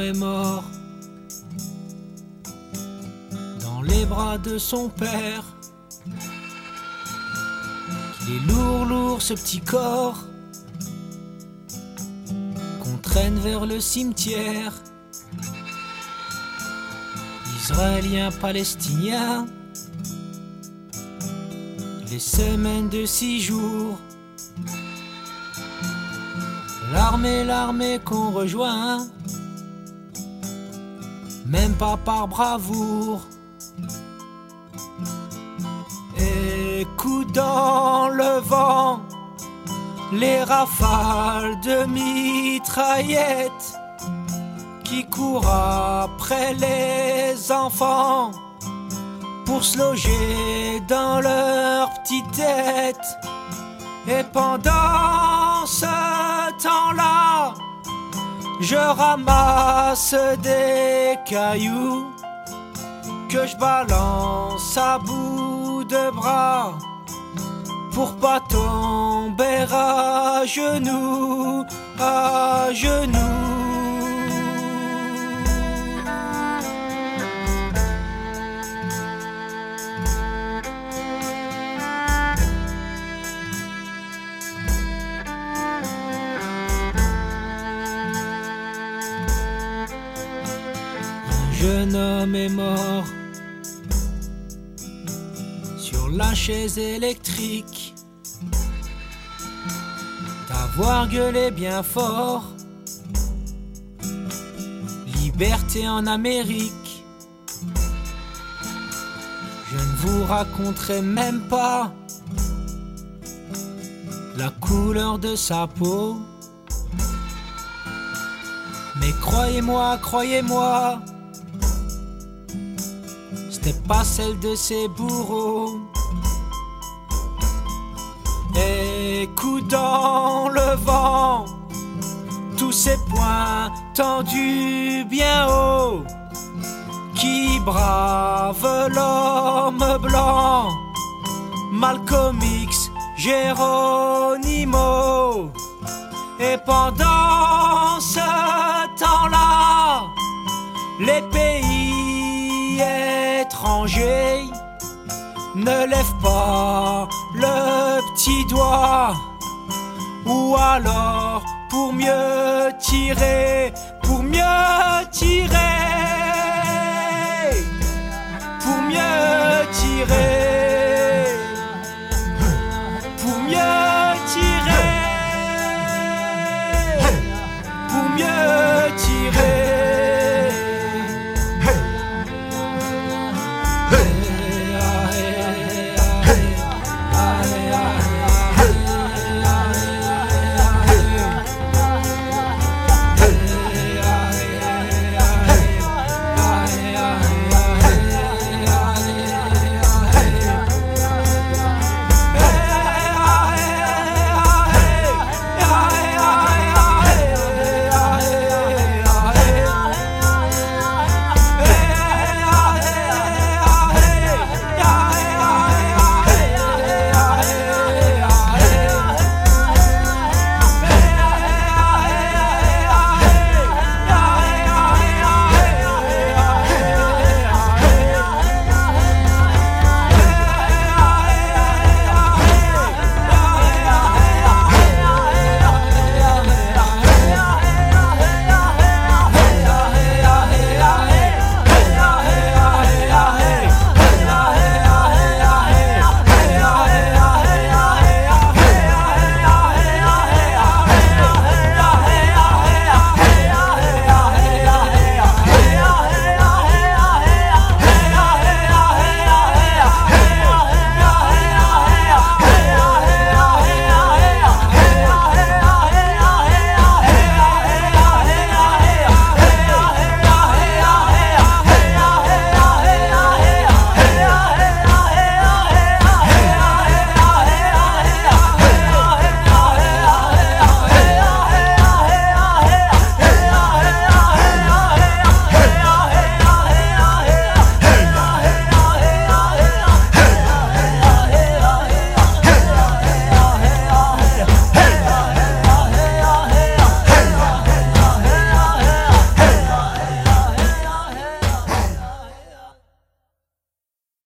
est mort dans les bras de son père. Il est lourd, lourd ce petit corps qu'on traîne vers le cimetière. Israélien, palestinien, les semaines de six jours. L'armée, l'armée qu'on rejoint, même pas par bravoure. Écoute dans le vent, les rafales de mitraillettes qui courent après les enfants pour se loger dans leur petite tête. Et pendant ce temps-là, je ramasse des cailloux que je balance à bout de bras pour pas tomber à genoux, à genoux. Jeune homme est mort sur la chaise électrique. D'avoir gueulé bien fort. Liberté en Amérique. Je ne vous raconterai même pas la couleur de sa peau. Mais croyez-moi, croyez-moi, c'était pas celle de ses bourreaux. Dans le vent, tous ces points tendus bien haut, qui brave l'homme blanc, Malcolm X, Geronimo. Et pendant ce temps-là, les pays étrangers ne lèvent pas le petit doigt. Ou alors pour mieux tirer, pour mieux tirer, pour mieux tirer.